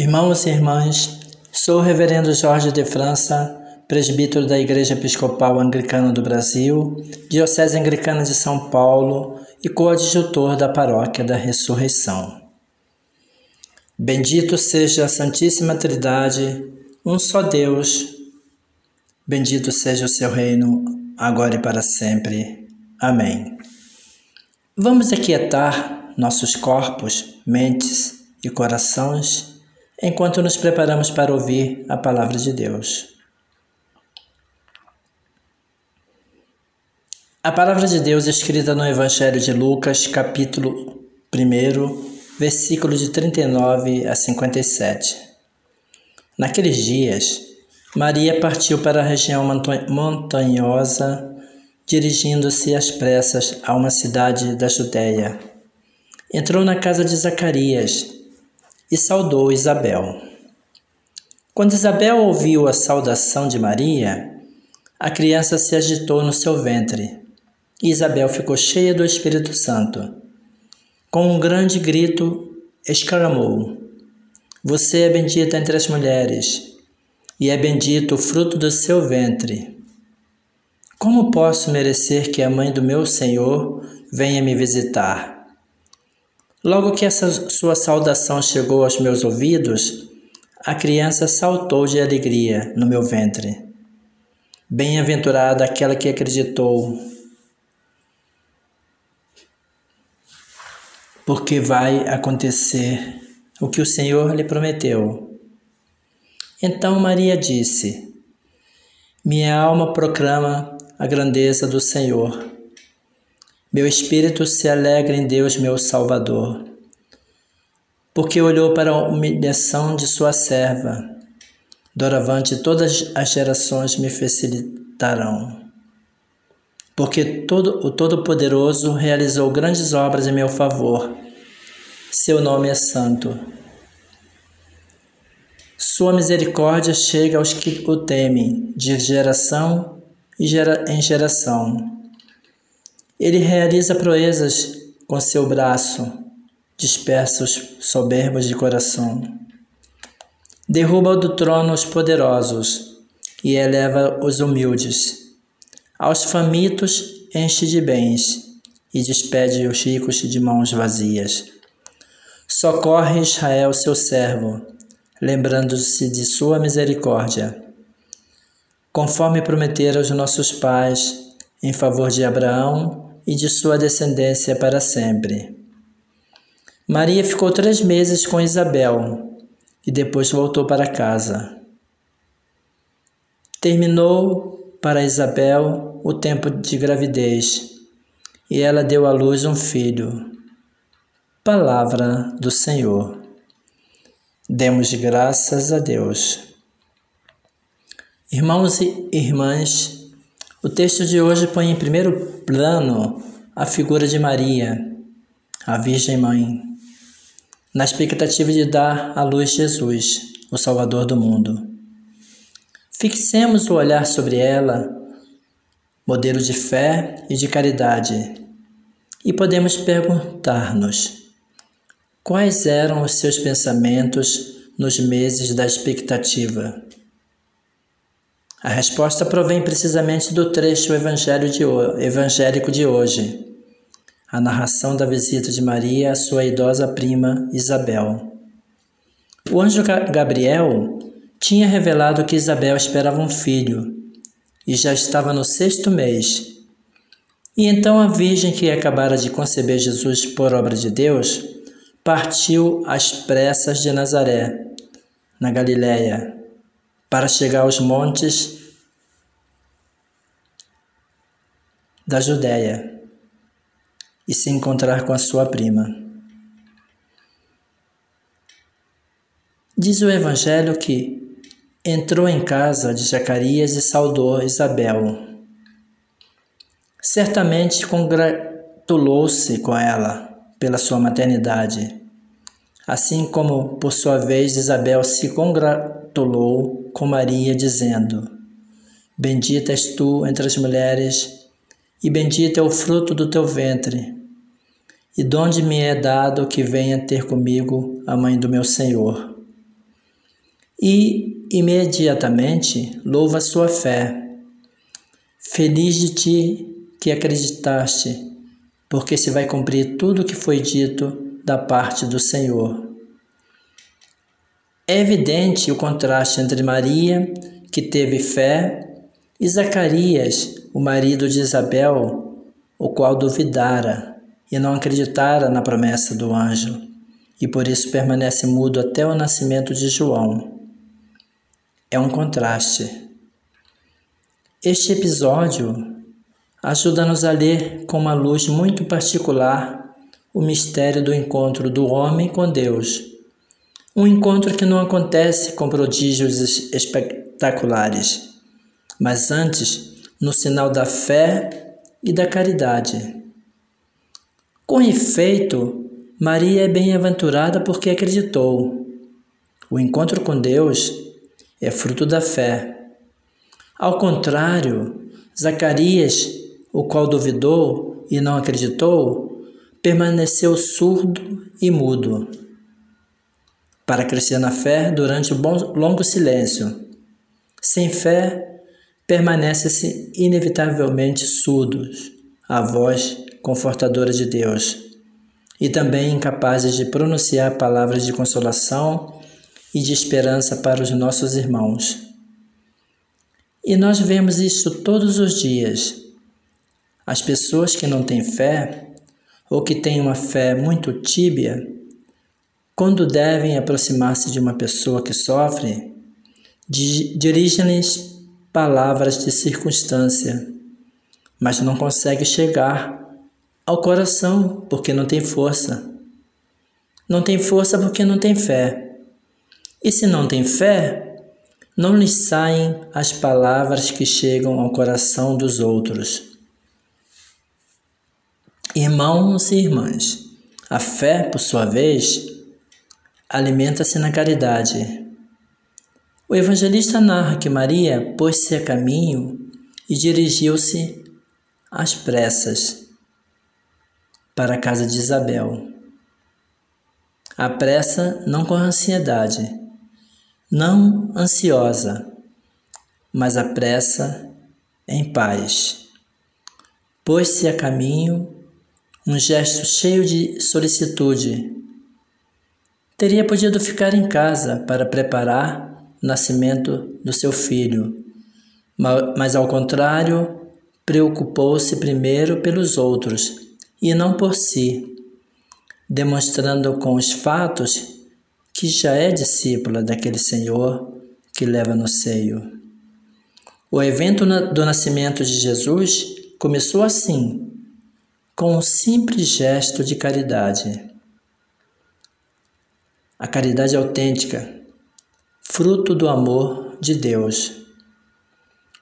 Irmãos e irmãs, sou o Reverendo Jorge de França, presbítero da Igreja Episcopal Anglicana do Brasil, Diocese Anglicana de São Paulo e coadjutor da Paróquia da Ressurreição. Bendito seja a Santíssima Trindade, um só Deus. Bendito seja o seu reino, agora e para sempre. Amém. Vamos aquietar nossos corpos, mentes e corações enquanto nos preparamos para ouvir a palavra de Deus. A palavra de Deus escrita no Evangelho de Lucas, capítulo 1, versículos de 39 a 57. Naqueles dias, Maria partiu para a região montanhosa, dirigindo-se às pressas a uma cidade da Judéia. Entrou na casa de Zacarias e saudou Isabel. Quando Isabel ouviu a saudação de Maria, a criança se agitou no seu ventre e Isabel ficou cheia do Espírito Santo. Com um grande grito, exclamou: Você é bendita entre as mulheres, e é bendito o fruto do seu ventre. Como posso merecer que a mãe do meu Senhor venha me visitar? Logo que essa sua saudação chegou aos meus ouvidos, a criança saltou de alegria no meu ventre. Bem-aventurada aquela que acreditou, porque vai acontecer o que o Senhor lhe prometeu. Então Maria disse: Minha alma proclama a grandeza do Senhor meu espírito se alegra em Deus, meu Salvador, porque olhou para a humilhação de sua serva. Doravante todas as gerações me facilitarão. Porque todo, o Todo-Poderoso realizou grandes obras em meu favor. Seu nome é santo. Sua misericórdia chega aos que o temem, de geração em geração. Ele realiza proezas com seu braço, dispersa os soberbos de coração. Derruba do trono os poderosos e eleva os humildes. Aos famintos enche de bens e despede os ricos de mãos vazias. Socorre Israel, seu servo, lembrando-se de sua misericórdia. Conforme prometeram aos nossos pais, em favor de Abraão e de sua descendência para sempre. Maria ficou três meses com Isabel e depois voltou para casa. Terminou para Isabel o tempo de gravidez e ela deu à luz um filho. Palavra do Senhor. Demos graças a Deus. Irmãos e irmãs, o texto de hoje põe em primeiro plano a figura de Maria, a Virgem Mãe, na expectativa de dar à luz Jesus, o Salvador do mundo. Fixemos o olhar sobre ela, modelo de fé e de caridade, e podemos perguntar-nos Quais eram os seus pensamentos nos meses da expectativa? A resposta provém precisamente do trecho evangélico de hoje, a narração da visita de Maria à sua idosa prima Isabel. O anjo Gabriel tinha revelado que Isabel esperava um filho e já estava no sexto mês. E então a Virgem que acabara de conceber Jesus por obra de Deus partiu às pressas de Nazaré, na Galiléia, para chegar aos montes da Judéia e se encontrar com a sua prima. Diz o Evangelho que entrou em casa de Zacarias e saudou Isabel. Certamente congratulou-se com ela pela sua maternidade. Assim como, por sua vez, Isabel se congratulou com Maria, dizendo: Bendita és tu entre as mulheres, e bendito é o fruto do teu ventre. E donde me é dado que venha ter comigo a mãe do meu Senhor. E imediatamente louva sua fé. Feliz de ti que acreditaste porque se vai cumprir tudo o que foi dito da parte do Senhor. É evidente o contraste entre Maria, que teve fé, e Zacarias, o marido de Isabel, o qual duvidara e não acreditara na promessa do anjo, e por isso permanece mudo até o nascimento de João. É um contraste. Este episódio ajuda-nos a ler com uma luz muito particular o mistério do encontro do homem com Deus. Um encontro que não acontece com prodígios espetaculares, mas antes no sinal da fé e da caridade. Com efeito, Maria é bem-aventurada porque acreditou. O encontro com Deus é fruto da fé. Ao contrário, Zacarias o qual duvidou e não acreditou, permaneceu surdo e mudo. Para crescer na fé durante o longo silêncio. Sem fé, permanece-se inevitavelmente surdos à voz confortadora de Deus e também incapazes de pronunciar palavras de consolação e de esperança para os nossos irmãos. E nós vemos isso todos os dias as pessoas que não têm fé, ou que têm uma fé muito tíbia, quando devem aproximar-se de uma pessoa que sofre, dirigem-lhes palavras de circunstância, mas não conseguem chegar ao coração porque não tem força. Não tem força porque não tem fé. E se não tem fé, não lhes saem as palavras que chegam ao coração dos outros. Irmãos e irmãs, a fé, por sua vez, alimenta-se na caridade. O evangelista narra que Maria pôs-se a caminho e dirigiu-se às pressas para a casa de Isabel. A pressa não com ansiedade, não ansiosa, mas a pressa em paz. Pôs-se a caminho um gesto cheio de solicitude. Teria podido ficar em casa para preparar o nascimento do seu filho, mas ao contrário, preocupou-se primeiro pelos outros e não por si, demonstrando com os fatos que já é discípula daquele Senhor que leva no seio. O evento do nascimento de Jesus começou assim, com um simples gesto de caridade. A caridade autêntica, fruto do amor de Deus.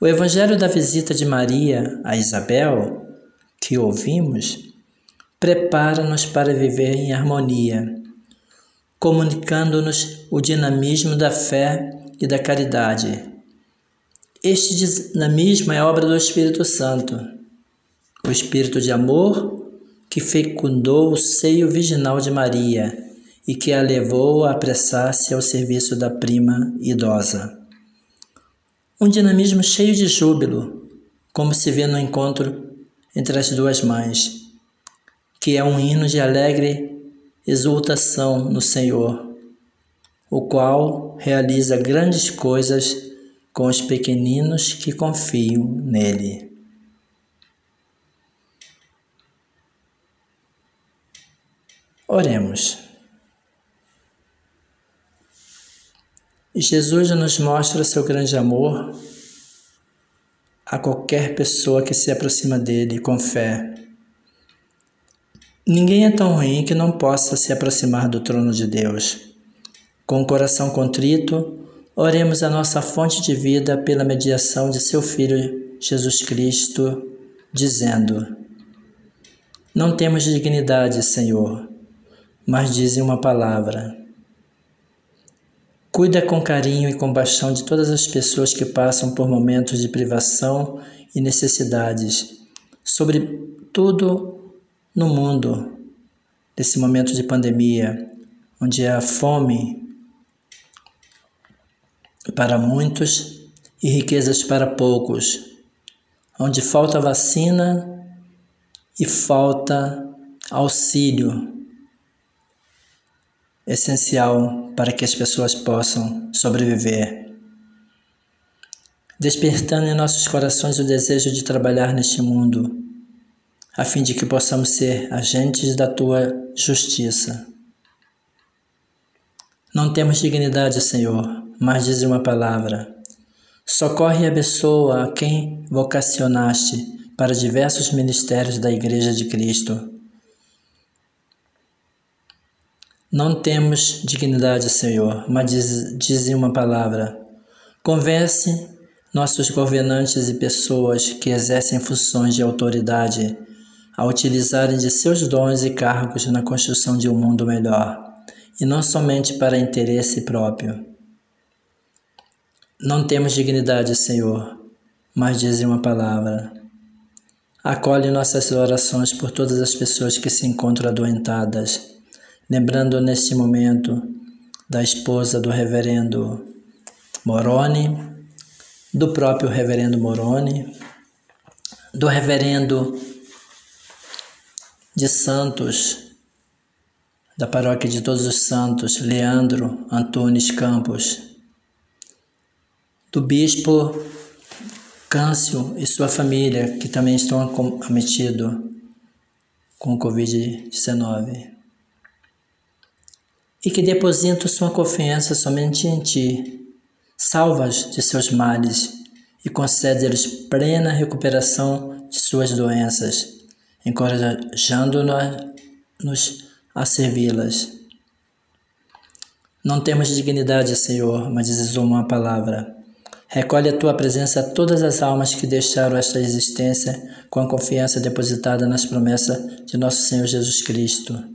O Evangelho da visita de Maria a Isabel, que ouvimos, prepara-nos para viver em harmonia, comunicando-nos o dinamismo da fé e da caridade. Este dinamismo é obra do Espírito Santo, o Espírito de amor que fecundou o seio virginal de Maria e que a levou a apressar-se ao serviço da prima idosa. Um dinamismo cheio de júbilo, como se vê no encontro entre as duas mães, que é um hino de alegre exultação no Senhor, o qual realiza grandes coisas com os pequeninos que confiam nele. Oremos. Jesus nos mostra seu grande amor a qualquer pessoa que se aproxima dele com fé. Ninguém é tão ruim que não possa se aproximar do trono de Deus. Com o coração contrito, oremos a nossa fonte de vida pela mediação de seu Filho Jesus Cristo, dizendo: Não temos dignidade, Senhor, mas dizem uma palavra Cuida com carinho e compaixão de todas as pessoas que passam por momentos de privação e necessidades, sobretudo no mundo, nesse momento de pandemia, onde há fome para muitos e riquezas para poucos, onde falta vacina e falta auxílio essencial para que as pessoas possam sobreviver. Despertando em nossos corações o desejo de trabalhar neste mundo, a fim de que possamos ser agentes da tua justiça. Não temos dignidade, Senhor, mas diz uma palavra. Socorre e abençoa a quem vocacionaste para diversos ministérios da Igreja de Cristo Não temos dignidade, Senhor, mas diz, dizem uma palavra. Convence nossos governantes e pessoas que exercem funções de autoridade a utilizarem de seus dons e cargos na construção de um mundo melhor, e não somente para interesse próprio. Não temos dignidade, Senhor, mas dizem uma palavra. Acolhe nossas orações por todas as pessoas que se encontram adoentadas lembrando neste momento da esposa do reverendo Moroni, do próprio reverendo Moroni, do reverendo de Santos, da paróquia de Todos os Santos, Leandro Antunes Campos, do bispo Câncio e sua família, que também estão acometidos com o Covid-19 e que depositam sua confiança somente em ti. Salva-os de seus males e concede-lhes plena recuperação de suas doenças, encorajando-nos a servi-las. Não temos dignidade, Senhor, mas dizes uma palavra. Recolhe a tua presença todas as almas que deixaram esta existência com a confiança depositada nas promessas de nosso Senhor Jesus Cristo.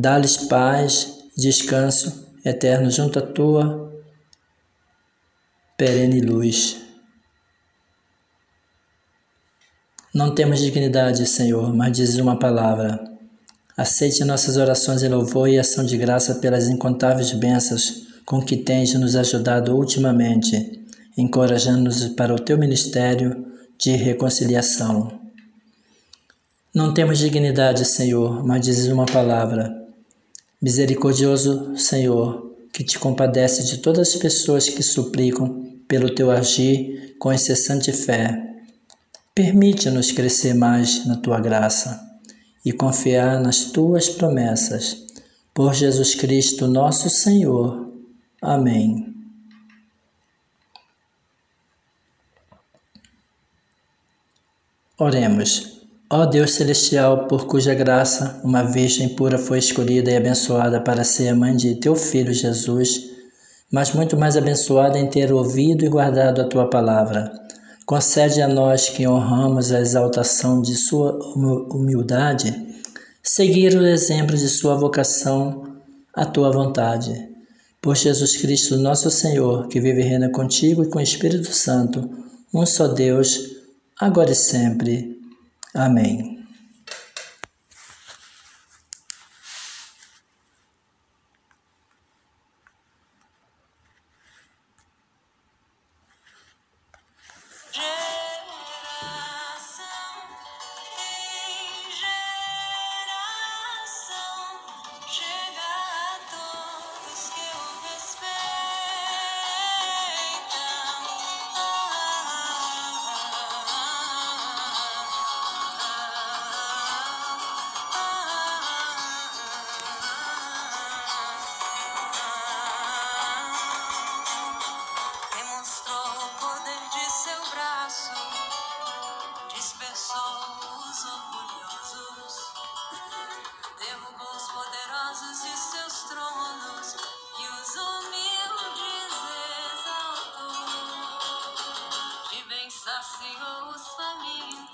Dá-lhes paz descanso eterno junto à tua perene luz. Não temos dignidade, Senhor, mas diz uma palavra. Aceite nossas orações em louvor e ação de graça pelas incontáveis bênçãos com que tens nos ajudado ultimamente, encorajando-nos para o teu ministério de reconciliação. Não temos dignidade, Senhor, mas dizes uma palavra. Misericordioso Senhor, que te compadece de todas as pessoas que suplicam pelo teu agir com incessante fé, permite-nos crescer mais na tua graça e confiar nas tuas promessas. Por Jesus Cristo, nosso Senhor. Amém. Oremos. Ó Deus celestial, por cuja graça uma virgem pura foi escolhida e abençoada para ser a mãe de teu filho Jesus, mas muito mais abençoada em ter ouvido e guardado a tua palavra. Concede a nós que honramos a exaltação de sua humildade, seguir o exemplo de sua vocação à tua vontade. Por Jesus Cristo, nosso Senhor, que vive e reina contigo e com o Espírito Santo, um só Deus, agora e sempre. Amém.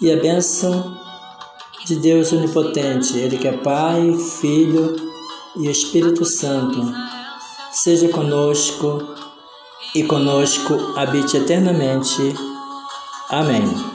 E a bênção de Deus Onipotente, Ele que é Pai, Filho e Espírito Santo, seja conosco e conosco habite eternamente. Amém.